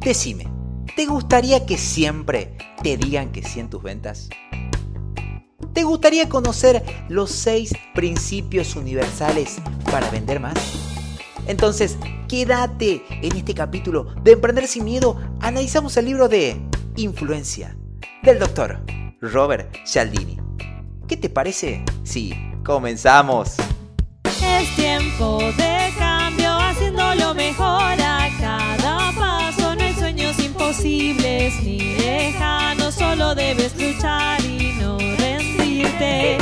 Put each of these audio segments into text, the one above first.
Decime, ¿te gustaría que siempre te digan que sí en tus ventas? ¿Te gustaría conocer los seis principios universales para vender más? Entonces, quédate en este capítulo de Emprender sin Miedo. Analizamos el libro de Influencia del doctor Robert Cialdini. ¿Qué te parece si comenzamos? Es tiempo de imposibles ni lejanos, solo debes luchar y no rendirte.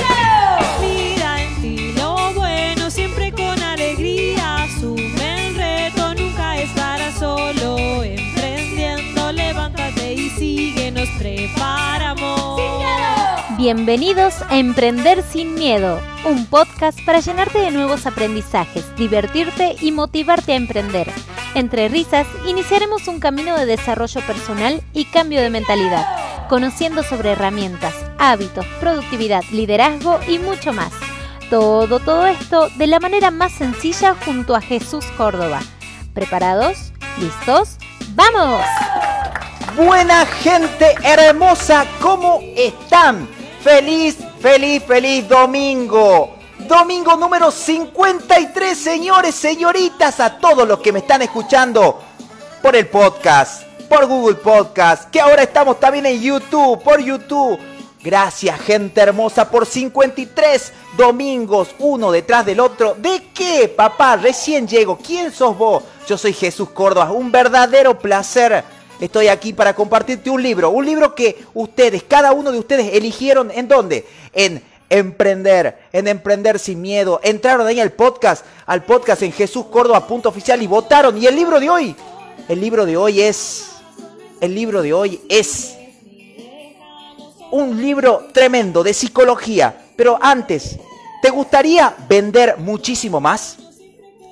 Mira en ti lo bueno, siempre con alegría. Asume el reto, nunca estarás solo. Emprendiendo, levántate y sigue, nos preparamos. Bienvenidos a Emprender sin Miedo, un podcast para llenarte de nuevos aprendizajes, divertirte y motivarte a emprender. Entre risas, iniciaremos un camino de desarrollo personal y cambio de mentalidad, conociendo sobre herramientas, hábitos, productividad, liderazgo y mucho más. Todo, todo esto de la manera más sencilla junto a Jesús Córdoba. ¿Preparados? ¿Listos? ¡Vamos! Buena gente hermosa, ¿cómo están? Feliz, feliz, feliz domingo. Domingo número 53, señores, señoritas, a todos los que me están escuchando por el podcast, por Google Podcast, que ahora estamos también en YouTube, por YouTube. Gracias, gente hermosa, por 53 domingos, uno detrás del otro. ¿De qué, papá? Recién llego. ¿Quién sos vos? Yo soy Jesús Córdoba. Un verdadero placer Estoy aquí para compartirte un libro, un libro que ustedes, cada uno de ustedes eligieron en dónde? En emprender, en emprender sin miedo. Entraron ahí al podcast, al podcast en Jesús Oficial y votaron. Y el libro de hoy, el libro de hoy es, el libro de hoy es un libro tremendo de psicología. Pero antes, ¿te gustaría vender muchísimo más?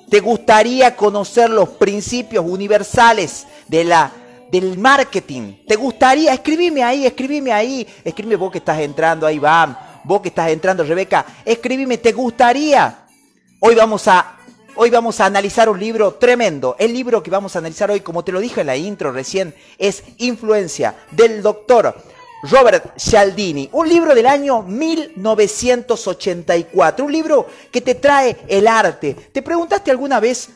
¿Te gustaría conocer los principios universales de la del marketing. ¿Te gustaría? Escribime ahí, escribime ahí. Escribime vos que estás entrando, ahí Bam. Vos que estás entrando, Rebeca. Escribime, ¿te gustaría? Hoy vamos a, hoy vamos a analizar un libro tremendo. El libro que vamos a analizar hoy, como te lo dije en la intro recién, es Influencia del doctor Robert Cialdini. Un libro del año 1984. Un libro que te trae el arte. ¿Te preguntaste alguna vez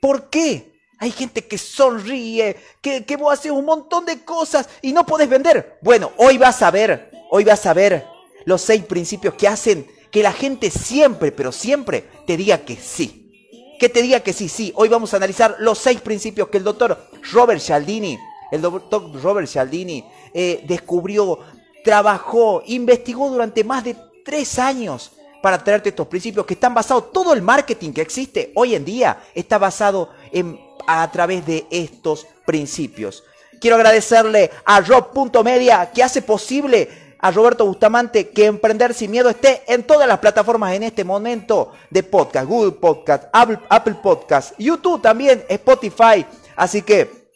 por qué hay gente que sonríe, que, que vos haces un montón de cosas y no podés vender. Bueno, hoy vas a ver, hoy vas a ver los seis principios que hacen que la gente siempre, pero siempre te diga que sí. Que te diga que sí, sí. Hoy vamos a analizar los seis principios que el doctor Robert Cialdini, el doctor Robert Cialdini eh, descubrió, trabajó, investigó durante más de tres años para traerte estos principios que están basados, todo el marketing que existe hoy en día está basado en a través de estos principios. Quiero agradecerle a Rob.media que hace posible a Roberto Bustamante que Emprender Sin Miedo esté en todas las plataformas en este momento de podcast, Google Podcast, Apple, Podcast, YouTube también, Spotify. Así que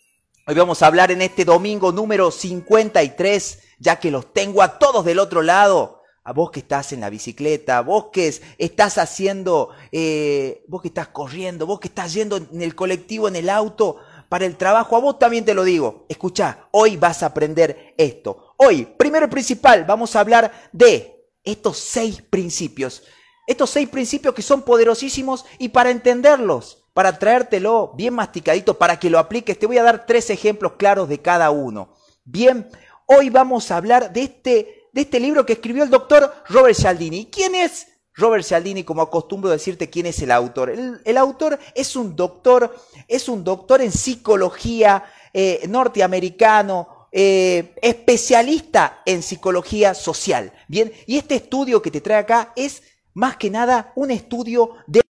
hoy vamos a hablar en este domingo número 53, ya que los tengo a todos del otro lado a vos que estás en la bicicleta, vos que estás haciendo, eh, vos que estás corriendo, vos que estás yendo en el colectivo, en el auto, para el trabajo, a vos también te lo digo. Escucha, hoy vas a aprender esto. Hoy, primero y principal, vamos a hablar de estos seis principios. Estos seis principios que son poderosísimos y para entenderlos, para traértelo bien masticadito, para que lo apliques, te voy a dar tres ejemplos claros de cada uno. Bien, hoy vamos a hablar de este de este libro que escribió el doctor Robert Cialdini. ¿Quién es Robert Cialdini? Como acostumbro decirte quién es el autor. El, autor es un doctor, es un doctor en psicología eh, norteamericano, eh, especialista en psicología social. Bien, y este estudio que te trae acá es más que nada un estudio de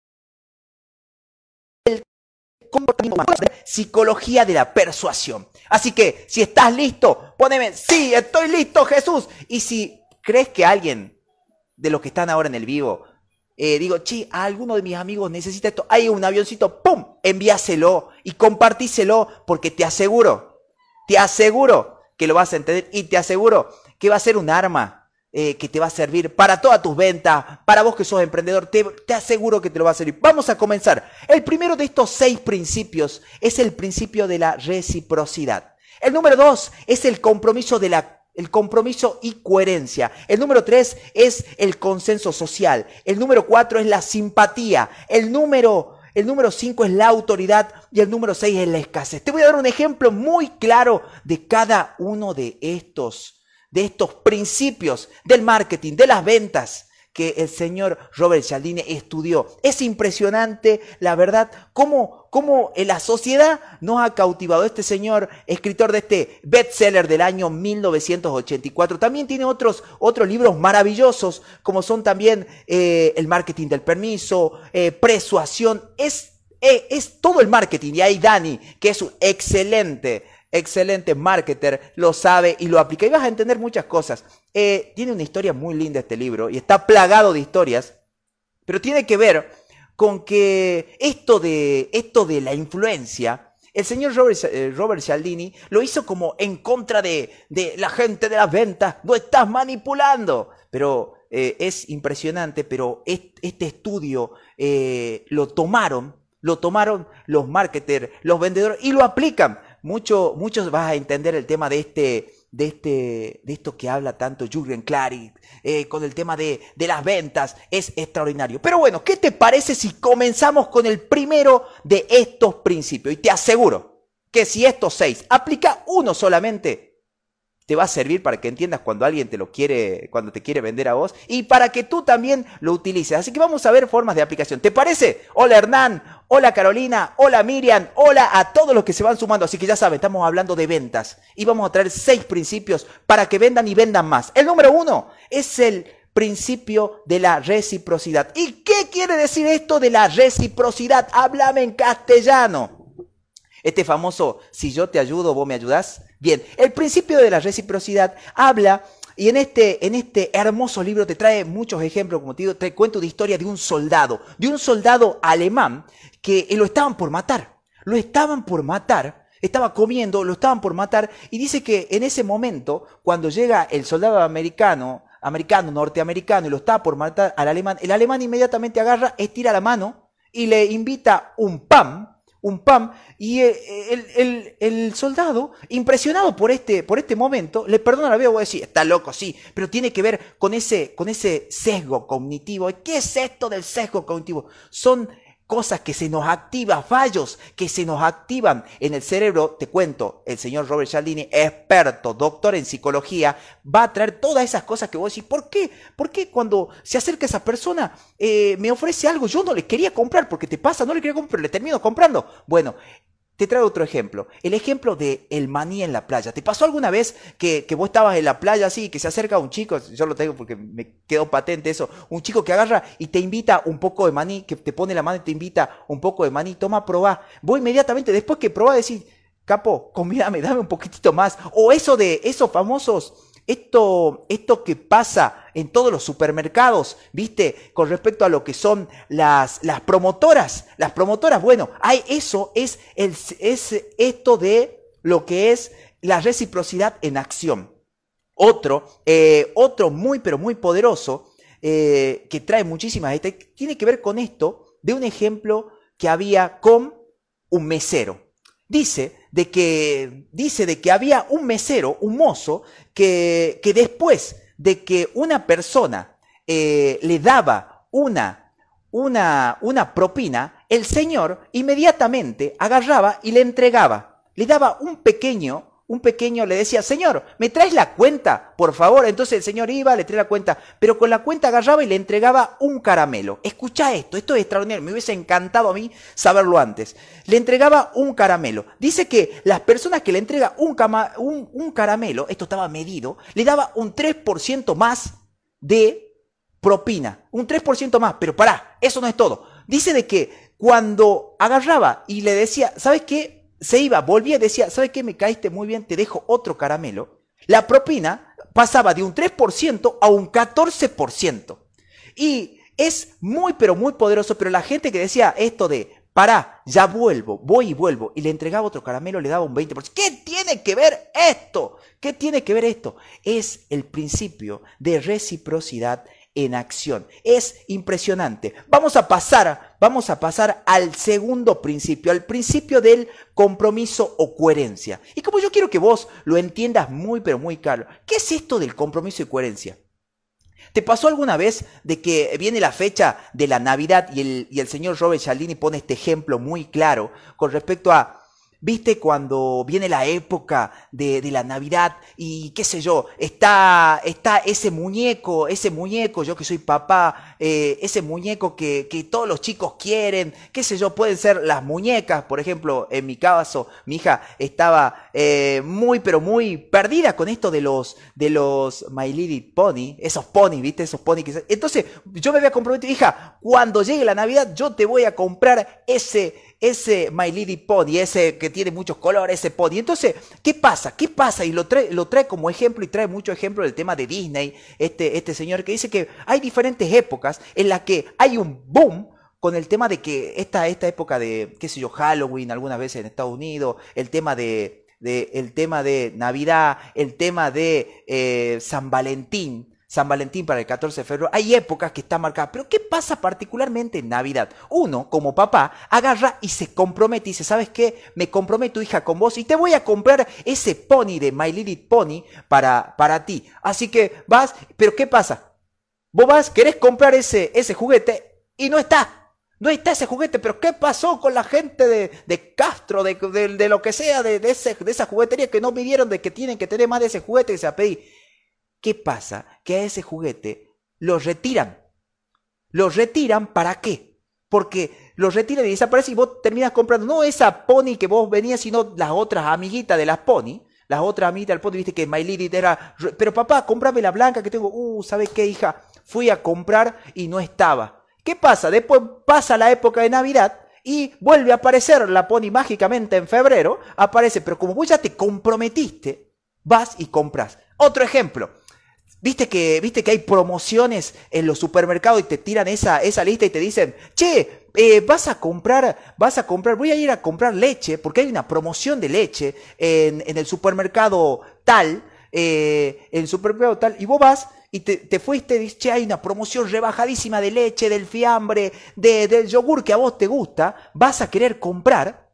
psicología de la persuasión. Así que si estás listo, poneme, sí, estoy listo Jesús. Y si crees que alguien de los que están ahora en el vivo, eh, digo, chi, alguno de mis amigos necesita esto, hay un avioncito, ¡pum! Envíaselo y compartíselo porque te aseguro, te aseguro que lo vas a entender y te aseguro que va a ser un arma eh, que te va a servir para todas tus ventas, para vos que sos emprendedor, te, te aseguro que te lo va a servir. Vamos a comenzar. El primero de estos seis principios es el principio de la reciprocidad. El número dos es el compromiso de la el compromiso y coherencia. El número tres es el consenso social. El número cuatro es la simpatía. El número, el número cinco es la autoridad. Y el número seis es la escasez. Te voy a dar un ejemplo muy claro de cada uno de estos, de estos principios del marketing, de las ventas que el señor Robert Cialdini estudió. Es impresionante, la verdad, cómo, cómo la sociedad nos ha cautivado. Este señor, escritor de este bestseller del año 1984, también tiene otros, otros libros maravillosos, como son también eh, El marketing del permiso, eh. Es, eh, es todo el marketing. Y ahí Dani, que es un excelente excelente marketer, lo sabe y lo aplica. Y vas a entender muchas cosas. Eh, tiene una historia muy linda este libro y está plagado de historias, pero tiene que ver con que esto de, esto de la influencia, el señor Robert, eh, Robert Cialdini lo hizo como en contra de, de, la gente de las ventas, no estás manipulando. Pero eh, es impresionante, pero este estudio eh, lo tomaron, lo tomaron los marketers, los vendedores y lo aplican mucho, muchos vas a entender el tema de este, de este, de esto que habla tanto Jürgen Klarik, eh, con el tema de, de, las ventas, es extraordinario. Pero bueno, ¿qué te parece si comenzamos con el primero de estos principios? Y te aseguro que si estos seis aplica uno solamente, te va a servir para que entiendas cuando alguien te lo quiere, cuando te quiere vender a vos y para que tú también lo utilices. Así que vamos a ver formas de aplicación. ¿Te parece? Hola Hernán, hola Carolina, hola Miriam, hola a todos los que se van sumando. Así que ya saben, estamos hablando de ventas y vamos a traer seis principios para que vendan y vendan más. El número uno es el principio de la reciprocidad. ¿Y qué quiere decir esto de la reciprocidad? Háblame en castellano. Este famoso, si yo te ayudo, vos me ayudás. Bien, el principio de la reciprocidad habla, y en este, en este hermoso libro te trae muchos ejemplos, como te digo, te cuento de historia de un soldado, de un soldado alemán que lo estaban por matar. Lo estaban por matar, estaba comiendo, lo estaban por matar, y dice que en ese momento, cuando llega el soldado americano, americano, norteamericano, y lo está por matar al alemán, el alemán inmediatamente agarra, estira la mano y le invita un pan un pan, y eh, el, soldado, impresionado por este, por este momento, le perdona la vida, voy a decir, está loco, sí, pero tiene que ver con ese, con ese sesgo cognitivo. ¿Qué es esto del sesgo cognitivo? Son cosas que se nos activan, fallos que se nos activan en el cerebro. Te cuento, el señor Robert Cialdini, experto, doctor en psicología, va a traer todas esas cosas que vos decís. ¿Por qué? ¿Por qué cuando se acerca esa persona eh, me ofrece algo? Yo no le quería comprar porque te pasa, no le quería comprar, le termino comprando. Bueno, te traigo otro ejemplo. El ejemplo de el maní en la playa. ¿Te pasó alguna vez que, que, vos estabas en la playa así, que se acerca un chico, yo lo tengo porque me quedó patente eso, un chico que agarra y te invita un poco de maní, que te pone la mano y te invita un poco de maní, toma, probá. Vos inmediatamente, después que probá, decís, capo, convídame, dame un poquitito más. O eso de esos famosos esto, esto que pasa en todos los supermercados, ¿viste? Con respecto a lo que son las, las promotoras. Las promotoras, bueno, hay, eso es, el, es esto de lo que es la reciprocidad en acción. Otro, eh, otro muy, pero muy poderoso, eh, que trae muchísimas, tiene que ver con esto de un ejemplo que había con un mesero dice de que, dice de que había un mesero, un mozo, que, que después de que una persona eh, le daba una, una, una propina, el señor inmediatamente agarraba y le entregaba, le daba un pequeño un pequeño le decía, Señor, ¿me traes la cuenta? Por favor. Entonces el Señor iba, le traía la cuenta, pero con la cuenta agarraba y le entregaba un caramelo. Escucha esto, esto es extraordinario, me hubiese encantado a mí saberlo antes. Le entregaba un caramelo. Dice que las personas que le entrega un, un, un caramelo, esto estaba medido, le daba un 3% más de propina. Un 3% más, pero pará, eso no es todo. Dice de que cuando agarraba y le decía, ¿sabes qué? Se iba, volvía y decía, ¿sabes qué? Me caíste muy bien, te dejo otro caramelo. La propina pasaba de un 3% a un 14%. Y es muy, pero muy poderoso, pero la gente que decía esto de, pará, ya vuelvo, voy y vuelvo, y le entregaba otro caramelo, le daba un 20%. ¿Qué tiene que ver esto? ¿Qué tiene que ver esto? Es el principio de reciprocidad en acción. Es impresionante. Vamos a pasar, vamos a pasar al segundo principio, al principio del compromiso o coherencia. Y como yo quiero que vos lo entiendas muy pero muy claro, ¿qué es esto del compromiso y coherencia? ¿Te pasó alguna vez de que viene la fecha de la Navidad y el, y el señor Robert Cialdini pone este ejemplo muy claro con respecto a ¿Viste cuando viene la época de, la Navidad y qué sé yo, está, está ese muñeco, ese muñeco, yo que soy papá, eh, ese muñeco que, que, todos los chicos quieren, qué sé yo, pueden ser las muñecas, por ejemplo, en mi caso, mi hija estaba eh, muy, pero muy perdida con esto de los, de los My Little Pony, esos pony, ¿viste? Esos pony. Entonces yo me había comprometido, hija, cuando llegue la Navidad yo te voy a comprar ese ese My Little Pony, ese que tiene muchos colores, ese pony. Entonces, ¿qué pasa? ¿Qué pasa? Y lo trae, lo trae como ejemplo y trae mucho ejemplo del tema de Disney, este, este señor que dice que hay diferentes épocas en las que hay un boom con el tema de que esta, esta época de, qué sé yo, Halloween, algunas veces en Estados Unidos, el tema de, el tema de Navidad, el tema de eh, San Valentín, San Valentín para el 14 de febrero, hay épocas que están marcadas. Pero ¿qué pasa particularmente en Navidad? Uno, como papá, agarra y se compromete y dice, ¿sabes qué? Me comprometo, hija, con vos y te voy a comprar ese pony de My Little Pony para, para ti. Así que vas, pero ¿qué pasa? Vos vas, querés comprar ese, ese juguete y no está. No está ese juguete, pero ¿qué pasó con la gente de, Castro, de, de, lo que sea, de, ese, de esa juguetería que no midieron de que tienen que tener más de ese juguete que se a pedir? ¿Qué pasa? Que a ese juguete lo retiran. Lo retiran para qué? Porque lo retiran y desaparece y vos terminas comprando no esa pony que vos venías, sino las otras amiguitas de las pony. Las otras amiguitas del pony, viste que My Little era... Pero papá, comprame la blanca que tengo. Uh, ¿sabes qué, hija? Fui a comprar y no estaba. ¿Qué pasa? Después pasa la época de Navidad y vuelve a aparecer la pony mágicamente en febrero. Aparece, pero como vos ya te comprometiste, vas y compras. Otro ejemplo. ¿Viste que, ¿Viste que hay promociones en los supermercados y te tiran esa, esa lista y te dicen, che, eh, vas a comprar, vas a comprar, voy a ir a comprar leche porque hay una promoción de leche en, en el supermercado tal, eh, en el supermercado tal, y vos vas y te, te fuiste y dices, che, hay una promoción rebajadísima de leche, del fiambre, de, del yogur que a vos te gusta, vas a querer comprar.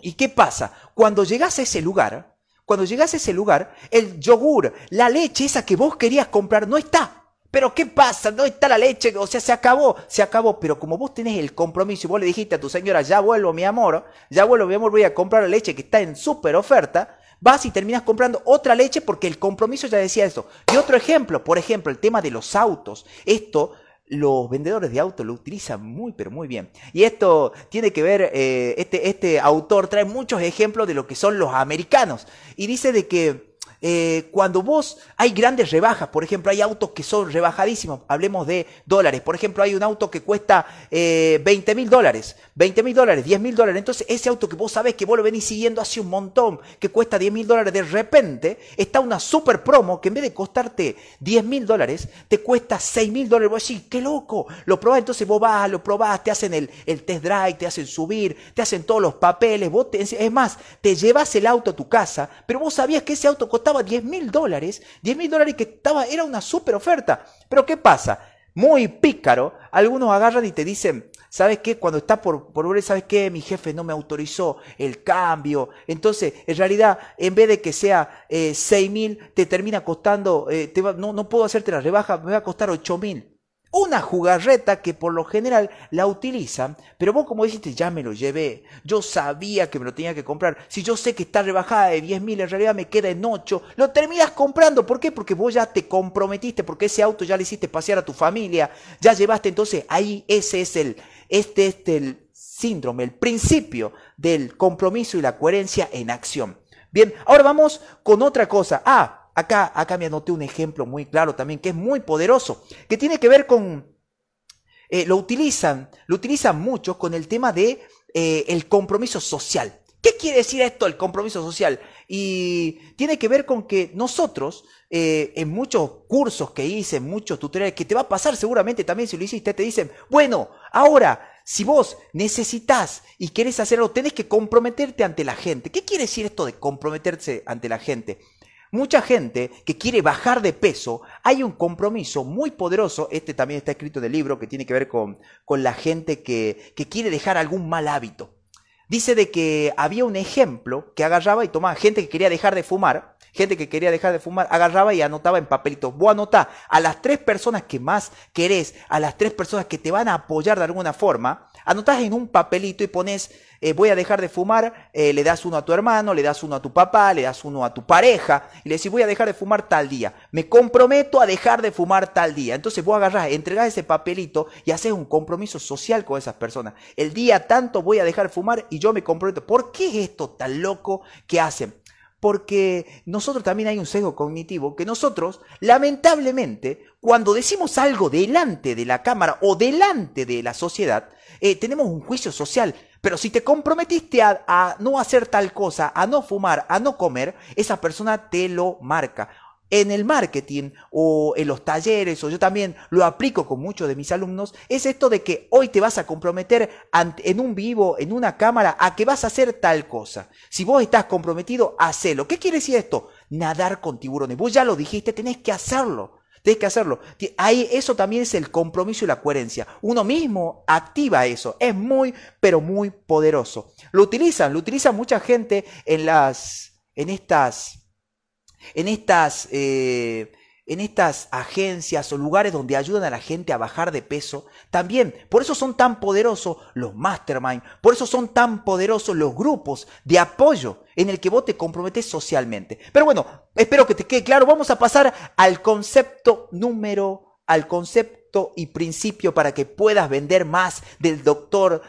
¿Y qué pasa? Cuando llegas a ese lugar, cuando llegas a ese lugar, el yogur, la leche esa que vos querías comprar no está. Pero ¿qué pasa? No está la leche, o sea, se acabó, se acabó. Pero como vos tenés el compromiso y vos le dijiste a tu señora, ya vuelvo mi amor, ya vuelvo mi amor, voy a comprar la leche que está en súper oferta, vas y terminas comprando otra leche porque el compromiso ya decía eso. Y otro ejemplo, por ejemplo, el tema de los autos. Esto los vendedores de autos lo utilizan muy, pero muy bien. Y esto tiene que ver, eh, este, este autor trae muchos ejemplos de lo que son los americanos. Y dice de que eh, cuando vos hay grandes rebajas, por ejemplo, hay autos que son rebajadísimos, hablemos de dólares, por ejemplo, hay un auto que cuesta eh, 20 mil dólares, 20 mil dólares, 10 mil dólares, entonces ese auto que vos sabés que vos lo venís siguiendo hace un montón, que cuesta 10 mil dólares, de repente está una super promo que en vez de costarte 10 mil dólares, te cuesta 6 mil dólares, vos decís, qué loco, lo probás, entonces vos vas, lo probás, te hacen el, test drive, te hacen subir, te hacen todos los papeles, vos es más, te llevas el auto a tu casa, pero vos sabías que ese auto costaba costaba 10 mil dólares, 10 mil dólares que estaba, era una super oferta. Pero ¿qué pasa? Muy pícaro, algunos agarran y te dicen, ¿sabes qué? Cuando está por, por ver, ¿sabes qué? Mi jefe no me autorizó el cambio. Entonces, en realidad, en vez de que sea eh, 6 mil, te termina costando, eh, no, no puedo hacerte la rebaja, me va a costar 8 mil una jugarreta que por lo general la utilizan, pero vos como dijiste, ya me lo llevé, yo sabía que me lo tenía que comprar, si yo sé que está rebajada de 10 mil, en realidad me queda en 8, lo terminas comprando, ¿por qué? Porque vos ya te comprometiste, porque ese auto ya le hiciste pasear a tu familia, ya llevaste, entonces ahí ese es el, este es el síndrome, el principio del compromiso y la coherencia en acción. Bien, ahora vamos con otra cosa. Ah, Acá, acá me anoté un ejemplo muy claro también, que es muy poderoso, que tiene que ver con, eh, lo utilizan, lo utilizan mucho con el tema de eh, el compromiso social. ¿Qué quiere decir esto, el compromiso social? Y tiene que ver con que nosotros, eh, en muchos cursos que hice, en muchos tutoriales, que te va a pasar seguramente también si lo hiciste, te dicen, bueno, ahora si vos necesitas y querés hacerlo, tenés que comprometerte ante la gente. ¿Qué quiere decir esto de comprometerse ante la gente? Mucha gente que quiere bajar de peso, hay un compromiso muy poderoso, este también está escrito en el libro, que tiene que ver con, con la gente que, que quiere dejar algún mal hábito. Dice de que había un ejemplo que agarraba y tomaba gente que quería dejar de fumar, gente que quería dejar de fumar, agarraba y anotaba en papelitos. Vos anotá a las tres personas que más querés, a las tres personas que te van a apoyar de alguna forma, anotás en un papelito y pones eh, voy a dejar de fumar, eh, le das uno a tu hermano, le das uno a tu papá, le das uno a tu pareja, y le decís, voy a dejar de fumar tal día. Me comprometo a dejar de fumar tal día. Entonces vos agarrás, entregás ese papelito y haces un compromiso social con esas personas. El día tanto voy a dejar de fumar y yo me comprometo. ¿Por qué es esto tan loco que hacen? Porque nosotros también hay un sesgo cognitivo que nosotros, lamentablemente, cuando decimos algo delante de la cámara o delante de la sociedad, eh, tenemos un juicio social. Pero si te comprometiste a, no hacer tal cosa, a no fumar, a no comer, esa persona te lo marca. En el marketing o en los talleres, o yo también lo aplico con muchos de mis alumnos, es esto de que hoy te vas a comprometer en un vivo, en una cámara, a que vas a hacer tal cosa. Si vos estás comprometido, hacelo. ¿Qué quiere decir esto? Nadar con tiburones. Vos ya lo dijiste, tenés que hacerlo. Tienes que hacerlo. Ahí, eso también es el compromiso y la coherencia. Uno mismo activa eso. Es muy, pero muy poderoso. Lo utilizan, lo utiliza mucha gente en las, en estas, en estas, eh, en estas agencias o lugares donde ayudan a la gente a bajar de peso, también, por eso son tan poderosos los mastermind, por eso son tan poderosos los grupos de apoyo en el que vos te comprometes socialmente. Pero bueno, espero que te quede claro, vamos a pasar al concepto número, al concepto y principio para que puedas vender más del doctor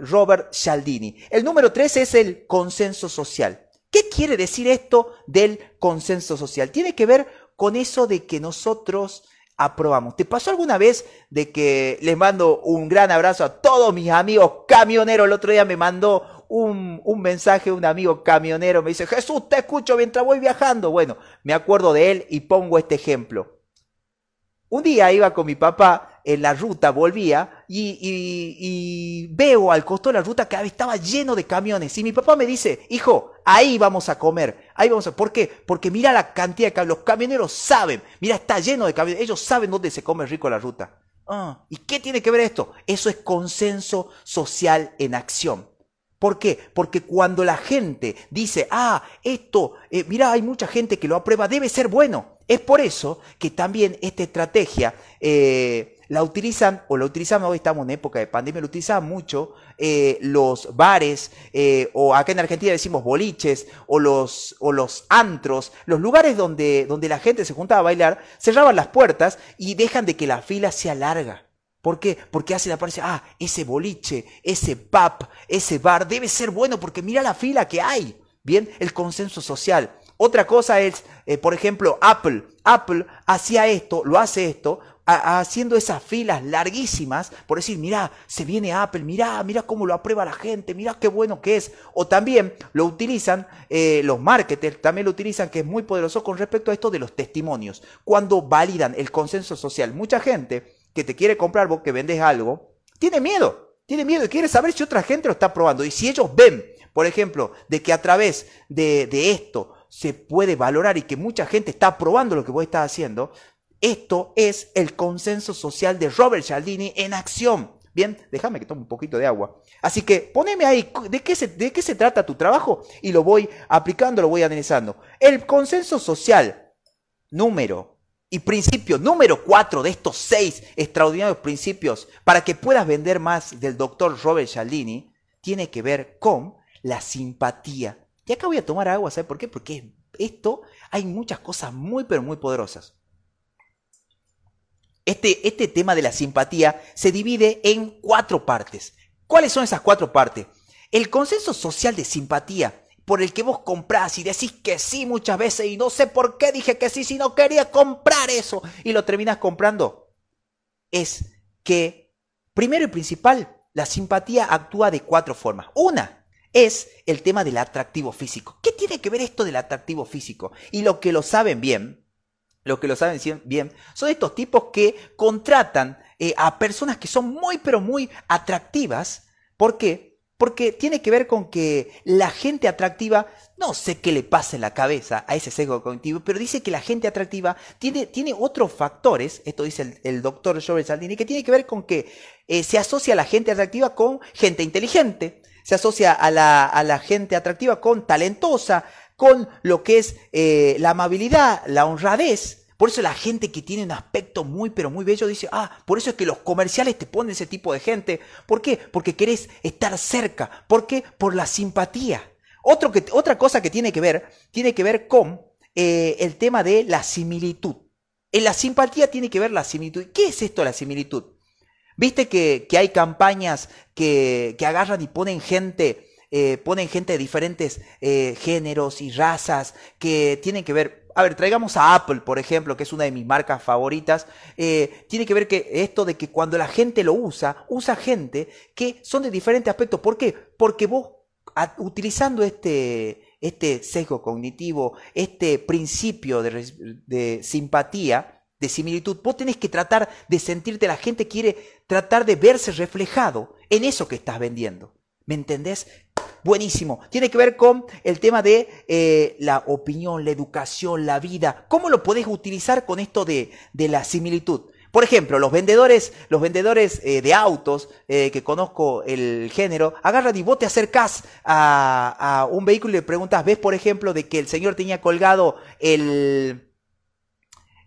Robert Cialdini. El número tres es el consenso social. ¿Qué quiere decir esto del consenso social? Tiene que ver con eso de que nosotros aprobamos. ¿Te pasó alguna vez de que les mando un gran abrazo a todos mis amigos camioneros? El otro día me mandó un, un, mensaje un amigo camionero, me dice, Jesús, te escucho mientras voy viajando. Bueno, me acuerdo de él y pongo este ejemplo. Un día iba con mi papá en la ruta, volvía y, veo al costado de la ruta que estaba lleno de camiones. Y mi papá me dice, hijo, ahí vamos a comer. Ahí vamos a... ¿Por qué? Porque mira la cantidad de camiones. Los camioneros saben. Mira, está lleno de camiones. Ellos saben dónde se come rico la ruta. Ah, ¿Y qué tiene que ver esto? Eso es consenso social en acción. ¿Por qué? Porque cuando la gente dice, ah, esto, eh, mira, hay mucha gente que lo aprueba, debe ser bueno. Es por eso que también esta estrategia eh, la utilizan, o la utilizan, hoy estamos en época de pandemia, lo utilizan mucho eh, los bares, eh, o acá en Argentina decimos boliches, o los, o los antros, los lugares donde, donde la gente se juntaba a bailar, cerraban las puertas y dejan de que la fila sea larga. ¿Por qué? Porque hace la apariencia, ah, ese boliche, ese pub, ese bar debe ser bueno porque mira la fila que hay. Bien, el consenso social. Otra cosa es, eh, por ejemplo, Apple. Apple hacía esto, lo hace esto, haciendo esas filas larguísimas por decir, mira, se viene Apple, mira, mira cómo lo aprueba la gente, mira qué bueno que es. O también lo utilizan eh, los marketers, también lo utilizan, que es muy poderoso con respecto a esto de los testimonios. Cuando validan el consenso social, mucha gente que te quiere comprar vos que vendes algo, tiene miedo, tiene miedo y quiere saber si otra gente lo está probando. Y si ellos ven, por ejemplo, de que a través de esto se puede valorar y que mucha gente está probando lo que vos estás haciendo, esto es el consenso social de Robert Cialdini en acción. Bien, déjame que tome un poquito de agua. Así que poneme ahí, ¿de qué, se, ¿de qué se trata tu trabajo? Y lo voy aplicando, lo voy analizando. El consenso social número y principio número cuatro de estos seis extraordinarios principios para que puedas vender más del doctor Robert Cialdini tiene que ver con la simpatía. Y acá voy a tomar agua, ¿sabes por qué? Porque esto hay muchas cosas muy, pero muy poderosas. Este, este tema de la simpatía se divide en cuatro partes. ¿Cuáles son esas cuatro partes? El consenso social de simpatía, por el que vos comprás y decís que sí muchas veces y no sé por qué dije que sí si no quería comprar eso y lo terminas comprando, es que, primero y principal, la simpatía actúa de cuatro formas. Una es el tema del atractivo físico. ¿Qué tiene que ver esto del atractivo físico? Y lo que lo saben bien los que lo saben bien, son estos tipos que contratan eh, a personas que son muy, pero muy atractivas. ¿Por qué? Porque tiene que ver con que la gente atractiva, no sé qué le pasa en la cabeza a ese sesgo cognitivo, pero dice que la gente atractiva tiene, tiene otros factores, esto dice el, doctor Joel Saldini, que tiene que ver con que eh, se asocia la gente atractiva con gente inteligente, se asocia a la, a la gente atractiva con talentosa, con lo que es eh, la amabilidad, la honradez. Por eso la gente que tiene un aspecto muy pero muy bello dice, ah, por eso es que los comerciales te ponen ese tipo de gente. ¿Por qué? Porque querés estar cerca. ¿Por qué? Por la simpatía. Que, otra cosa que tiene que ver, tiene que ver con eh, el tema de la similitud. En la simpatía tiene que ver la similitud. ¿Qué es esto la similitud? Viste que, hay campañas que, que agarran y ponen gente eh, ponen gente de diferentes eh, géneros y razas que tienen que ver. A ver, traigamos a Apple, por ejemplo, que es una de mis marcas favoritas. Eh, tiene que ver que esto de que cuando la gente lo usa, usa gente que son de diferentes aspectos. ¿Por qué? Porque vos, utilizando este, este sesgo cognitivo, este principio de, de simpatía, de similitud, vos tenés que tratar de sentirte, la gente quiere tratar de verse reflejado en eso que estás vendiendo. ¿Me entendés? Buenísimo. Tiene que ver con el tema de eh, la opinión, la educación, la vida. ¿Cómo lo podés utilizar con esto de, la similitud? Por ejemplo, los vendedores, los vendedores eh, de autos, eh, que conozco el género, agarran y vos te acercás a, a, un vehículo y le preguntas, ¿ves por ejemplo de que el señor tenía colgado el,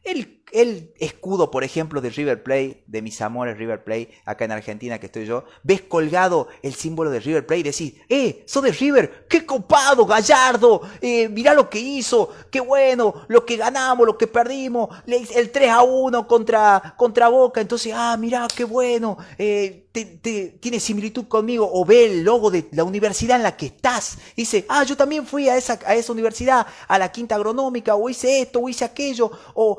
el el escudo, por ejemplo, de River Plate, de mis amores River Plate, acá en Argentina que estoy yo, ves colgado el símbolo de River Plate y decís, ¡eh! ¡Sos de River! ¡Qué copado, Gallardo! Eh, mirá lo que hizo, qué bueno, lo que ganamos, lo que perdimos, el 3 a 1 contra, contra Boca, entonces, ah, mirá, qué bueno, eh, tiene similitud conmigo, o ve el logo de la universidad en la que estás, dice, ah, yo también fui a esa, a esa universidad, a la quinta agronómica, o hice esto, o hice aquello, o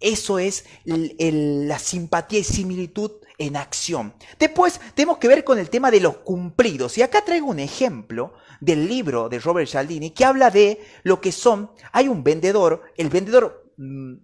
eso es la simpatía y similitud en acción. Después tenemos que ver con el tema de los cumplidos. Y acá traigo un ejemplo del libro de Robert Cialdini que habla de lo que son, hay un vendedor, el vendedor mm,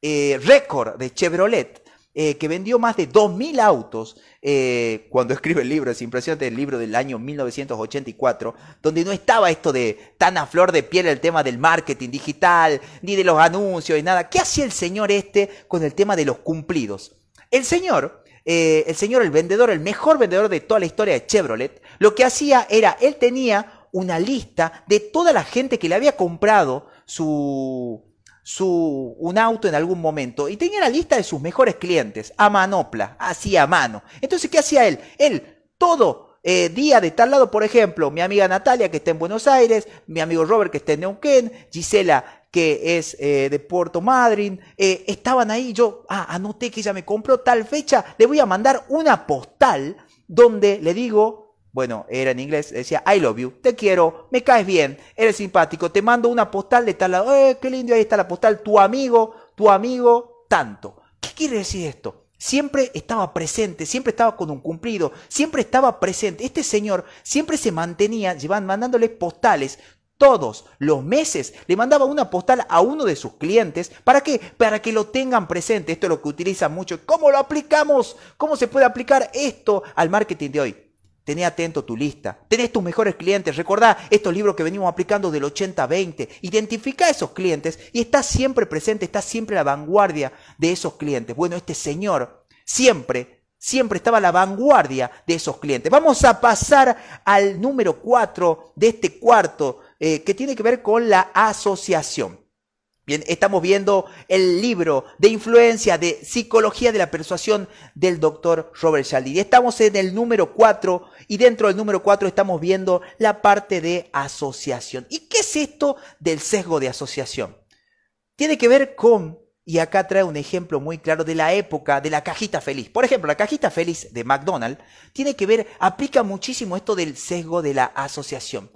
eh, récord de Chevrolet, eh, que vendió más de 2.000 autos eh, cuando escribe el libro, es impresionante el libro del año 1984, donde no estaba esto de tan a flor de piel el tema del marketing digital, ni de los anuncios, y nada. ¿Qué hacía el señor este con el tema de los cumplidos? El señor, eh, el señor, el vendedor, el mejor vendedor de toda la historia de Chevrolet, lo que hacía era, él tenía una lista de toda la gente que le había comprado su, su, un auto en algún momento y tenía la lista de sus mejores clientes, a manopla, así a mano. Entonces, ¿qué hacía él? Él, todo eh, día de tal lado, por ejemplo, mi amiga Natalia, que está en Buenos Aires, mi amigo Robert, que está en Neuquén, Gisela, que es eh, de Puerto Madryn, eh, estaban ahí, yo ah, anoté que ella me compró tal fecha, le voy a mandar una postal donde le digo, bueno, era en inglés, decía, I love you, te quiero, me caes bien, eres simpático, te mando una postal de tal lado, eh, qué lindo, ahí está la postal, tu amigo, tu amigo, tanto. ¿Qué quiere decir esto? Siempre estaba presente, siempre estaba con un cumplido, siempre estaba presente. Este señor siempre se mantenía, llevan mandándole postales todos los meses le mandaba una postal a uno de sus clientes. ¿Para qué? Para que lo tengan presente. Esto es lo que utilizan mucho. ¿Cómo lo aplicamos? ¿Cómo se puede aplicar esto al marketing de hoy? Tené atento tu lista. Tenés tus mejores clientes. Recordá estos libros que venimos aplicando del 80-20. Identifica a esos clientes y está siempre presente, está siempre a la vanguardia de esos clientes. Bueno, este señor siempre, siempre estaba a la vanguardia de esos clientes. Vamos a pasar al número 4 de este cuarto, eh, que tiene que ver con la asociación. Bien, estamos viendo el libro de influencia de psicología de la persuasión del doctor Robert Cialdini. Estamos en el número 4 y dentro del número 4 estamos viendo la parte de asociación. ¿Y qué es esto del sesgo de asociación? Tiene que ver con, y acá trae un ejemplo muy claro de la época de la cajita feliz. Por ejemplo, la cajita feliz de McDonald's tiene que ver, aplica muchísimo esto del sesgo de la asociación.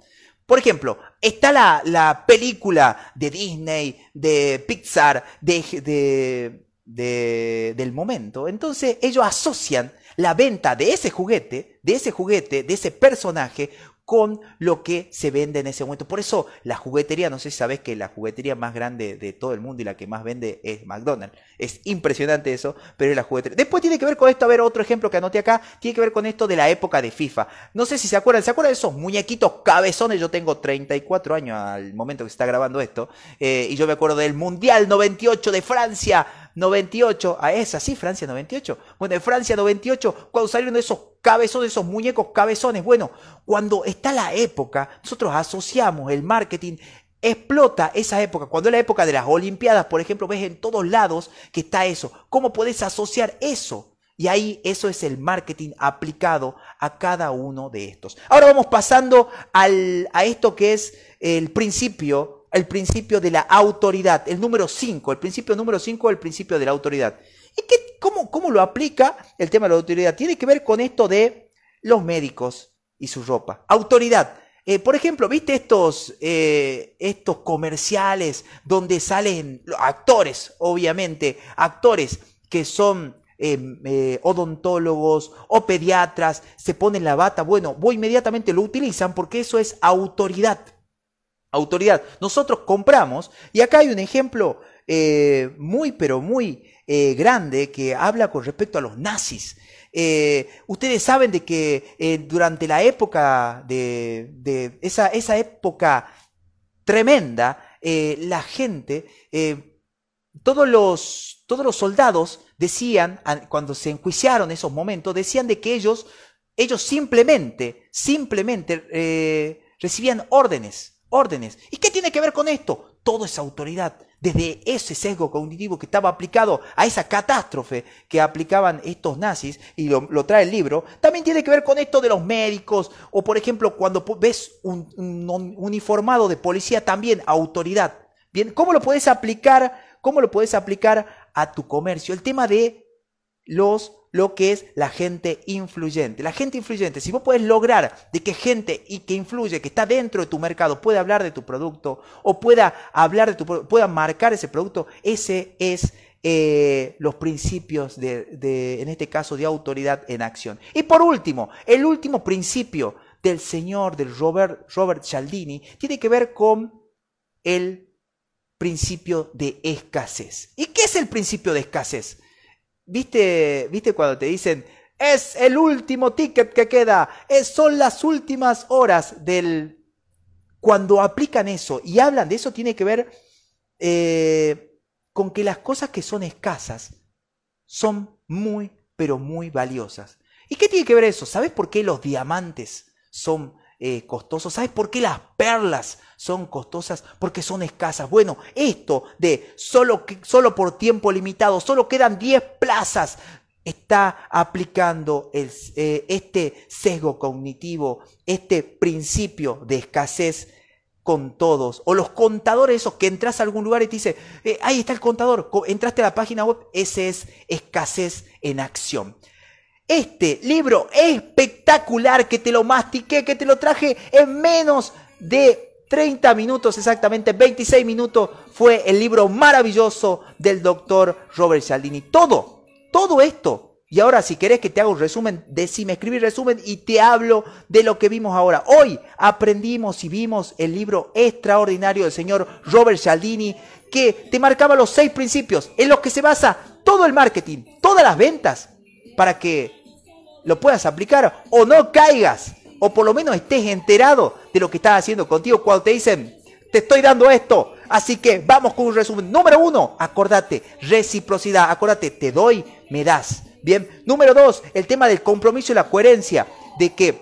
Por ejemplo, está la, película de Disney, de Pixar, de, del momento. Entonces ellos asocian la venta de ese juguete, de ese juguete, de ese personaje, con lo que se vende en ese momento. Por eso la juguetería, no sé si sabes que la juguetería más grande de todo el mundo y la que más vende es McDonald's. Es impresionante eso, pero es la juguetería. Después tiene que ver con esto, a ver, otro ejemplo que anoté acá, tiene que ver con esto de la época de FIFA. No sé si se acuerdan, ¿se acuerdan de esos muñequitos cabezones? Yo tengo 34 años al momento que se está grabando esto, eh, y yo me acuerdo del Mundial 98 de Francia 98, a esa, sí, Francia 98. Bueno, en Francia 98, cuando salieron esos cabezones, esos muñecos cabezones, bueno, cuando está la época, nosotros asociamos el marketing explota esa época. Cuando es la época de las Olimpiadas, por ejemplo, ves en todos lados que está eso. ¿Cómo puedes asociar eso? Y ahí eso es el marketing aplicado a cada uno de estos. Ahora vamos pasando al, a esto que es el principio el principio de la autoridad, el número 5, el principio número 5 el principio de la autoridad. ¿Y qué, cómo, cómo lo aplica el tema de la autoridad? Tiene que ver con esto de los médicos y su ropa. Autoridad. Eh, por ejemplo, ¿viste estos, eh, estos comerciales donde salen actores, obviamente, actores que son eh, odontólogos o pediatras, se ponen la bata? Bueno, vos inmediatamente lo utilizan porque eso es autoridad autoridad. Nosotros compramos, y acá hay un ejemplo eh, muy, pero muy eh, grande que habla con respecto a los nazis. Eh, ustedes saben de que durante la época de, esa, esa, época tremenda, la gente, todos, los, todos los soldados decían, cuando se enjuiciaron esos momentos, decían de que ellos, ellos simplemente, simplemente recibían órdenes órdenes. ¿Y qué tiene que ver con esto? Todo es autoridad. Desde ese sesgo cognitivo que estaba aplicado a esa catástrofe que aplicaban estos nazis, y lo, trae el libro, también tiene que ver con esto de los médicos, o por ejemplo, cuando ves un, uniformado de policía, también autoridad. Bien, ¿cómo lo puedes aplicar? ¿Cómo lo puedes aplicar a tu comercio? El tema de los lo que es la gente influyente. La gente influyente, si vos puedes lograr de que gente y que influye, que está dentro de tu mercado, pueda hablar de tu producto o pueda hablar de tu pueda marcar ese producto, ese es eh, los principios de, en este caso, de autoridad en acción. Y por último, el último principio del señor, del Robert, Robert Cialdini, tiene que ver con el principio de escasez. ¿Y qué es el principio de escasez? ¿Viste, ¿Viste cuando te dicen, es el último ticket que queda, es, son las últimas horas del... Cuando aplican eso y hablan de eso, tiene que ver eh, con que las cosas que son escasas son muy, pero muy valiosas. ¿Y qué tiene que ver eso? ¿Sabes por qué los diamantes son eh, costosos. ¿Sabes por qué las perlas son costosas? Porque son escasas. Bueno, esto de solo, solo por tiempo limitado, solo quedan 10 plazas, está aplicando el, eh, este sesgo cognitivo, este principio de escasez con todos. O los contadores esos que entras a algún lugar y te dice, eh, ahí está el contador, entraste a la página web, ese es escasez en acción. Este libro espectacular que te lo mastiqué, que te lo traje en menos de 30 minutos, exactamente 26 minutos, fue el libro maravilloso del doctor Robert Cialdini. Todo, todo esto. Y ahora si querés que te haga un resumen, decime, escribir resumen y te hablo de lo que vimos ahora. Hoy aprendimos y vimos el libro extraordinario del señor Robert Cialdini que te marcaba los seis principios en los que se basa todo el marketing, todas las ventas, para que lo puedas aplicar o no caigas, o por lo menos estés enterado de lo que estás haciendo contigo cuando te dicen, te estoy dando esto. Así que vamos con un resumen. Número uno, acordate, reciprocidad. Acordate, te doy, me das. Bien. Número dos, el tema del compromiso y la coherencia. De que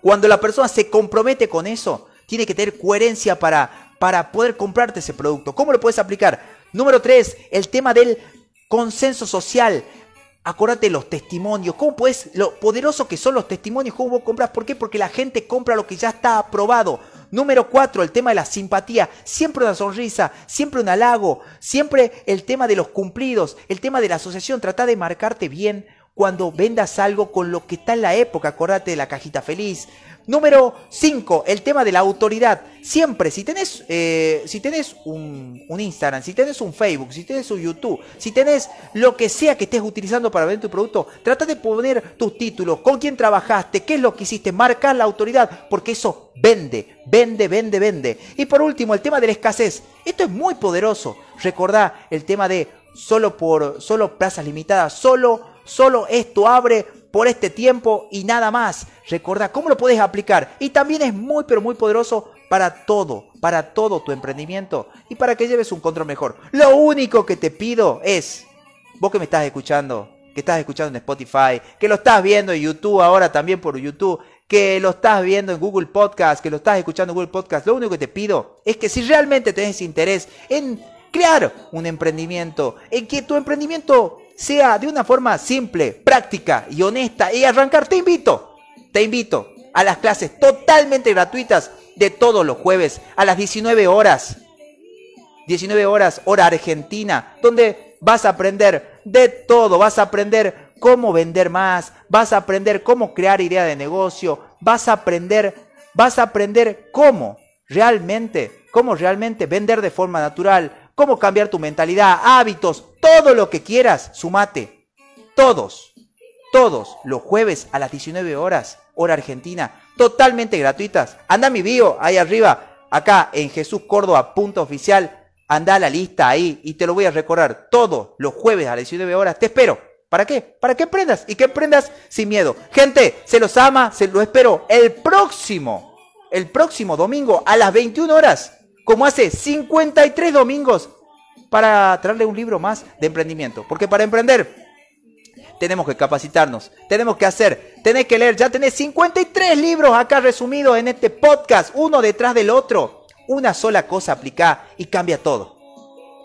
cuando la persona se compromete con eso, tiene que tener coherencia para, para poder comprarte ese producto. ¿Cómo lo puedes aplicar? Número tres, el tema del consenso social. Acuérdate los testimonios, cómo puedes, lo poderoso que son los testimonios, cómo vos compras, ¿por qué? Porque la gente compra lo que ya está aprobado. Número cuatro, el tema de la simpatía, siempre una sonrisa, siempre un halago, siempre el tema de los cumplidos, el tema de la asociación, trata de marcarte bien cuando vendas algo con lo que está en la época, acordate de la cajita feliz, Número 5, el tema de la autoridad. Siempre, si tenés, eh, si tenés un, Instagram, si tenés un Facebook, si tenés un YouTube, si tenés lo que sea que estés utilizando para vender tu producto, trata de poner tus títulos, con quién trabajaste, qué es lo que hiciste, marcar la autoridad, porque eso vende, vende, vende, vende. Y por último, el tema de la escasez. Esto es muy poderoso. Recordá el tema de solo por solo plazas limitadas, solo, solo esto abre por este tiempo y nada más. Recuerda cómo lo puedes aplicar. Y también es muy, pero muy poderoso para todo, para todo tu emprendimiento y para que lleves un control mejor. Lo único que te pido es, vos que me estás escuchando, que estás escuchando en Spotify, que lo estás viendo en YouTube ahora también por YouTube, que lo estás viendo en Google Podcast, que lo estás escuchando en Google Podcast, lo único que te pido es que si realmente tenés interés en crear un emprendimiento, en que tu emprendimiento sea de una forma simple, práctica y honesta y arrancar, te invito, te invito a las clases totalmente gratuitas de todos los jueves a las 19 horas. 19 horas, hora argentina, donde vas a aprender de todo, vas a aprender cómo vender más, vas a aprender cómo crear idea de negocio, vas a aprender, vas a aprender cómo realmente, cómo realmente vender de forma natural, cómo cambiar tu mentalidad, hábitos, todo lo que quieras, sumate. Todos, todos los jueves a las 19 horas, hora argentina, totalmente gratuitas. Anda mi bio ahí arriba, acá en Jesús Córdoba, punto oficial. Anda a la lista ahí y te lo voy a recorrer todos los jueves a las 19 horas. Te espero. ¿Para qué? Para que aprendas y que aprendas sin miedo. Gente, se los ama, se lo espero el próximo, el próximo domingo a las 21 horas como hace 53 domingos, para traerle un libro más de emprendimiento. Porque para emprender tenemos que capacitarnos, tenemos que hacer, tenés que leer. Ya tenés 53 libros acá resumidos en este podcast, uno detrás del otro. Una sola cosa aplica y cambia todo.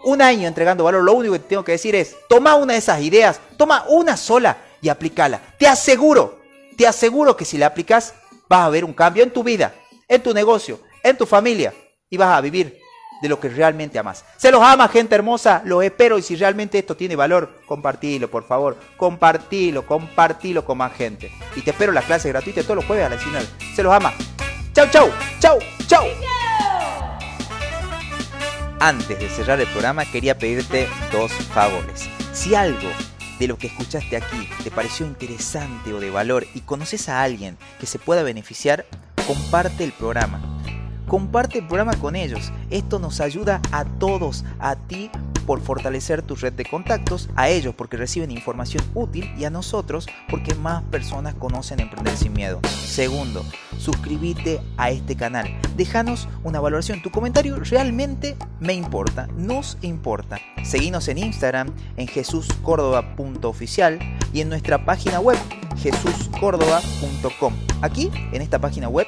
Un año entregando valor, lo único que tengo que decir es, toma una de esas ideas, toma una sola y aplicala. Te aseguro, te aseguro que si la aplicas, vas a ver un cambio en tu vida, en tu negocio, en tu familia y vas a vivir de lo que realmente amas. Se los ama, gente hermosa, los espero y si realmente esto tiene valor, compartilo, por favor. Compartilo, compartilo con más gente. Y te espero en las clases gratuitas todos los jueves a la 19. Se los ama. Chau, chau, chau, chau. Antes de cerrar el programa quería pedirte dos favores. Si algo de lo que escuchaste aquí te pareció interesante o de valor y conoces a alguien que se pueda beneficiar, comparte el programa comparte el programa con ellos. Esto nos ayuda a todos, a ti por fortalecer tu red de contactos, a ellos porque reciben información útil y a nosotros porque más personas conocen Emprender sin Miedo. Segundo, suscríbete a este canal. Déjanos una valoración. Tu comentario realmente me importa, nos importa. Seguinos en Instagram en jesuscórdoba.oficial y en nuestra página web jesuscórdoba.com. Aquí, en esta página web,